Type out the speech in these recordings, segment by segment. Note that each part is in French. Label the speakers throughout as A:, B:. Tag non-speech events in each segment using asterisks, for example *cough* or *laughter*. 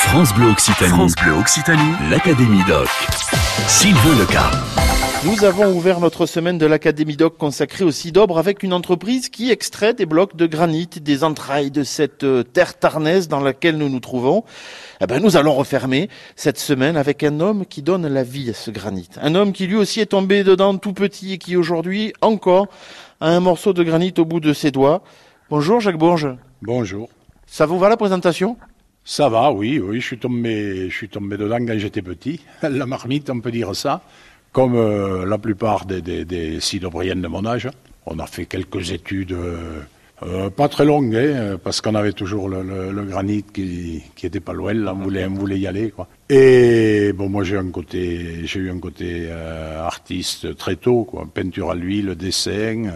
A: France Bleu Occitanie.
B: France Bleu Occitanie.
A: L'Académie Doc. Sylvain Leca.
C: Nous avons ouvert notre semaine de l'Académie Doc consacrée au Cidobre avec une entreprise qui extrait des blocs de granit des entrailles de cette euh, terre tarnaise dans laquelle nous nous trouvons. Eh ben, nous allons refermer cette semaine avec un homme qui donne la vie à ce granit. Un homme qui lui aussi est tombé dedans tout petit et qui aujourd'hui encore a un morceau de granit au bout de ses doigts. Bonjour Jacques Bourges.
D: Bonjour.
C: Ça vous va la présentation?
D: Ça va, oui, oui, je suis tombé, je suis tombé dedans quand j'étais petit. *laughs* La marmite, on peut dire ça. Comme euh, la plupart des, des, des de mon âge. On a fait quelques études, euh, euh, pas très longues, hein, parce qu'on avait toujours le, granit qui, qui était pas loin, on voulait, on y aller. Et bon, moi j'ai un côté, j'ai eu un côté artiste très tôt, quoi. Peinture à l'huile, dessin,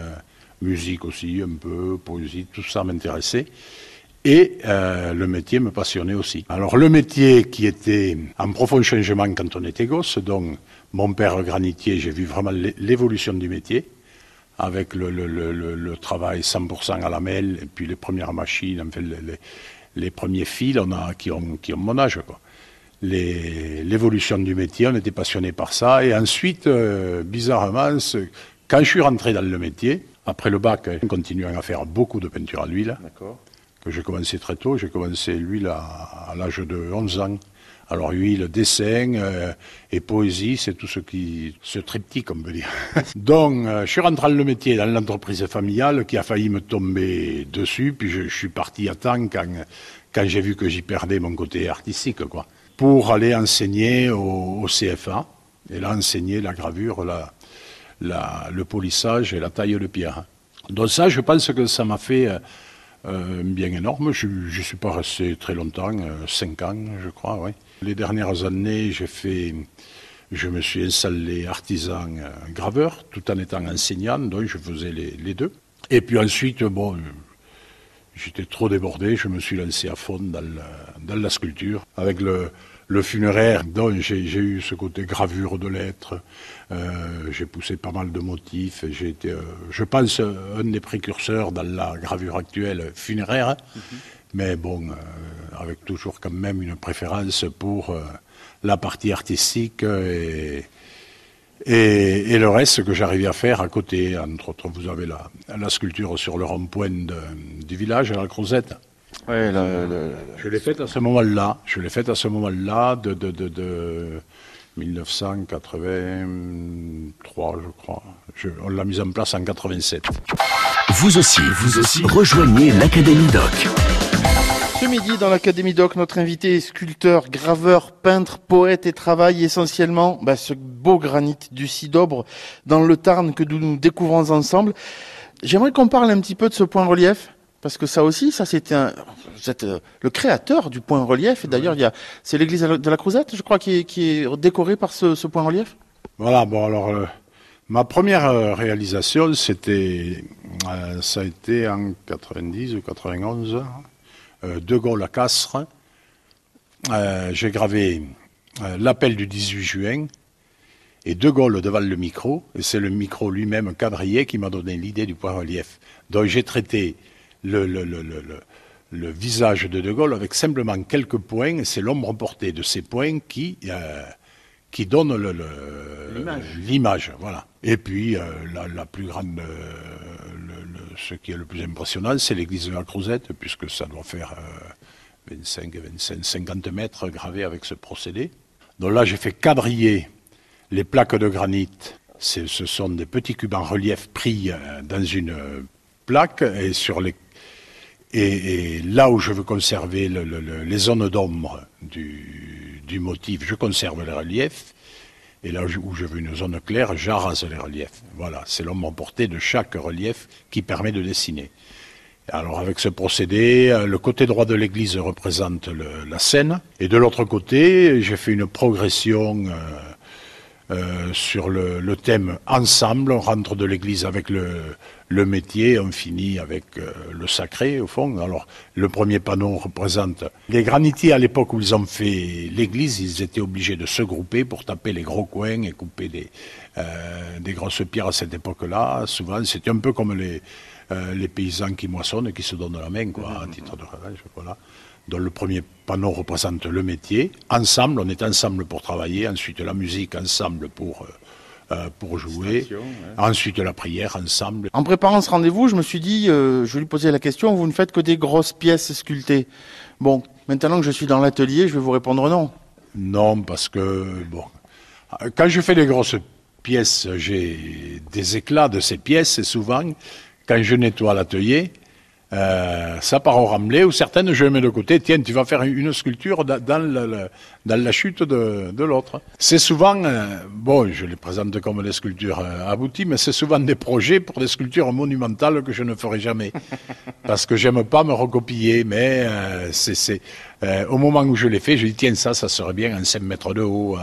D: musique aussi, un peu, poésie, tout ça m'intéressait. Et euh, le métier me passionnait aussi. Alors le métier qui était en profond changement quand on était gosse, donc mon père granitier, j'ai vu vraiment l'évolution du métier, avec le, travail 100% à la mêle, et puis les premières machines, enfin les, premiers fils on a, qui, ont, mon âge. L'évolution du métier, on était passionné par ça. Et ensuite, euh, bizarrement, quand je suis rentré dans le métier, après le bac, en continuant à faire beaucoup de peinture à l'huile, que j'ai commencé très tôt, j'ai commencé l'huile à, l'âge de 11 ans. Alors huile, dessin euh, et poésie, c'est tout ce qui ce triptyque, on peut dire. *laughs* Donc, euh, je suis rentré dans le métier dans l'entreprise familiale qui a failli me tomber dessus, puis je, suis parti à temps quand, quand j'ai vu que j'y perdais mon côté artistique, quoi, pour aller enseigner au, au CFA et là enseigner la gravure, la, la, le polissage et la taille de pierre. Donc ça, je pense que ça m'a fait euh, un bien énorme. Je ne suis pas resté très longtemps, euh, cinq ans, je crois. Les dernières années, je me suis installé artisan euh, graveur, tout en étant enseignant, donc je faisais les, deux. Et puis ensuite, bon, j'étais trop débordé, je me suis lancé à fond dans, le, dans la sculpture, avec le, le funéraire, donc j'ai eu ce côté gravure de lettres, euh, j'ai poussé pas mal de motifs, j'ai été, euh, je pense, un des précurseurs dans la gravure actuelle funéraire, mm -hmm. mais bon, euh, avec toujours quand même une préférence pour euh, la partie artistique et, et, et, le reste que j'arrivais à faire à côté. Entre autres, vous avez la, la sculpture sur le rond-point du village, à la Crozette.
C: Ouais,
D: je l'ai faite à ce moment-là. Je l'ai faite à ce moment-là de, de, de, de 1983, je crois. Je, on l'a mise en place en 87.
A: Vous aussi, vous aussi, rejoignez l'Académie Doc.
C: Ce midi, dans l'Académie Doc, notre invité est sculpteur, graveur, peintre, poète et travaille essentiellement bah, ce beau granit du Cidobre dans le Tarn que nous, nous découvrons ensemble. J'aimerais qu'on parle un petit peu de ce point relief parce que ça aussi, ça c'était un, vous êtes le créateur du point relief. Et d'ailleurs, il y a, c'est l'église de la Crouzette, je crois, qui est, qui est décorée par ce, ce point relief?
D: Voilà. Bon, alors euh, ma première euh, réalisation, c'était, euh, ça a été en 90 ou 91, euh, De Gaulle à Castres. Euh, J'ai gravé l'appel du 18 juin et De Gaulle devant le micro. Et c'est le micro lui-même quadrillé qui m'a donné l'idée du point relief. Donc j'ai traité le, le, le, le, le visage de De Gaulle avec simplement quelques points, c'est l'ombre portée de ces points qui, euh, qui donne l'image. Voilà. Et puis, euh, la, la, plus grande, euh, ce qui est le plus impressionnant, c'est l'église de la Crouzette, puisque ça doit faire 25, 25, 50 mètres gravés avec ce procédé. Donc là, j'ai fait quadriller les plaques de granit. Ce sont des petits cubes en relief pris dans une plaque et sur les et, là où je veux conserver le, le, le, les zones d'ombre du, motif, je conserve les reliefs. Et là où je veux une zone claire, j'arrase les reliefs. Voilà, c'est l'ombre portée de chaque relief qui permet de dessiner. Alors avec ce procédé, le côté droit de l'église représente la scène, et de l'autre côté, j'ai fait une progression euh, euh, sur le, thème ensemble. On rentre de l'église avec le, le, métier, on finit avec euh, le sacré au fond. Alors le premier panneau représente les granitiers à l'époque où ils ont fait l'église, ils étaient obligés de se grouper pour taper les gros coins et couper des, euh, grosses pierres à cette époque-là. Souvent c'était un peu comme les, euh, paysans qui moissonnent et qui se donnent la main quoi, à titre de revanche. Voilà. dont le premier panneau représente le métier. Ensemble, on est ensemble pour travailler. Ensuite, la musique ensemble pour, euh, pour jouer. Ensuite, la prière ensemble.
C: En préparant ce rendez-vous, je me suis dit, euh, je vais lui poser la question, vous ne faites que des grosses pièces sculptées. Bon, maintenant que je suis dans l'atelier, je vais vous répondre non.
D: Non, parce que, bon, quand je fais des grosses pièces, j'ai des éclats de ces pièces et souvent, quand je nettoie l'atelier, euh, ça part au remblai, ou certaines je les mets de côté, tiens, tu vas faire une sculpture dans, la chute de, l'autre. C'est souvent, euh, bon, je les présente comme des sculptures euh, abouties, mais c'est souvent des projets pour des sculptures monumentales que je ne ferai jamais. *laughs* Parce que j'aime pas me recopier, mais c'est, au moment où je les fais, je dis, tiens, ça, ça serait bien en 5 mètres de haut.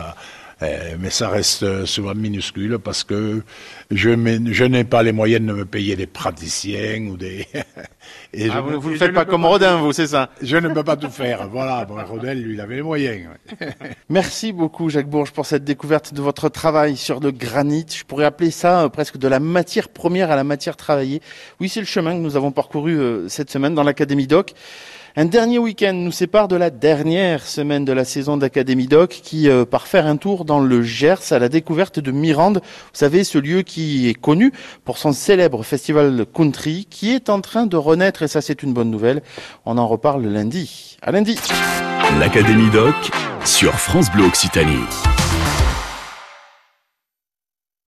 D: Euh, mais ça reste souvent minuscule parce que je, n'ai pas les moyens de me payer des praticiens ou des. *laughs*
C: Et ah, vous ne faites pas comme Rodin, vous, c'est ça
D: Je ne peux pas tout faire. Voilà, Rodin, lui, il avait les moyens. *laughs*
C: Merci beaucoup, Jacques Bourges, pour cette découverte de votre travail sur le granit. Je pourrais appeler ça euh, presque de la matière première à la matière travaillée. Oui, c'est le chemin que nous avons parcouru euh, cette semaine dans l'Académie Doc. Un dernier week-end nous sépare de la dernière semaine de la saison d'Académie Doc qui euh, part faire un tour dans le Gers à la découverte de Mirande. Vous savez, ce lieu qui est connu pour son célèbre festival country qui est en train de renaître et ça c'est une bonne nouvelle. On en reparle lundi. À lundi.
A: L'Académie Doc sur France Bleu Occitanie.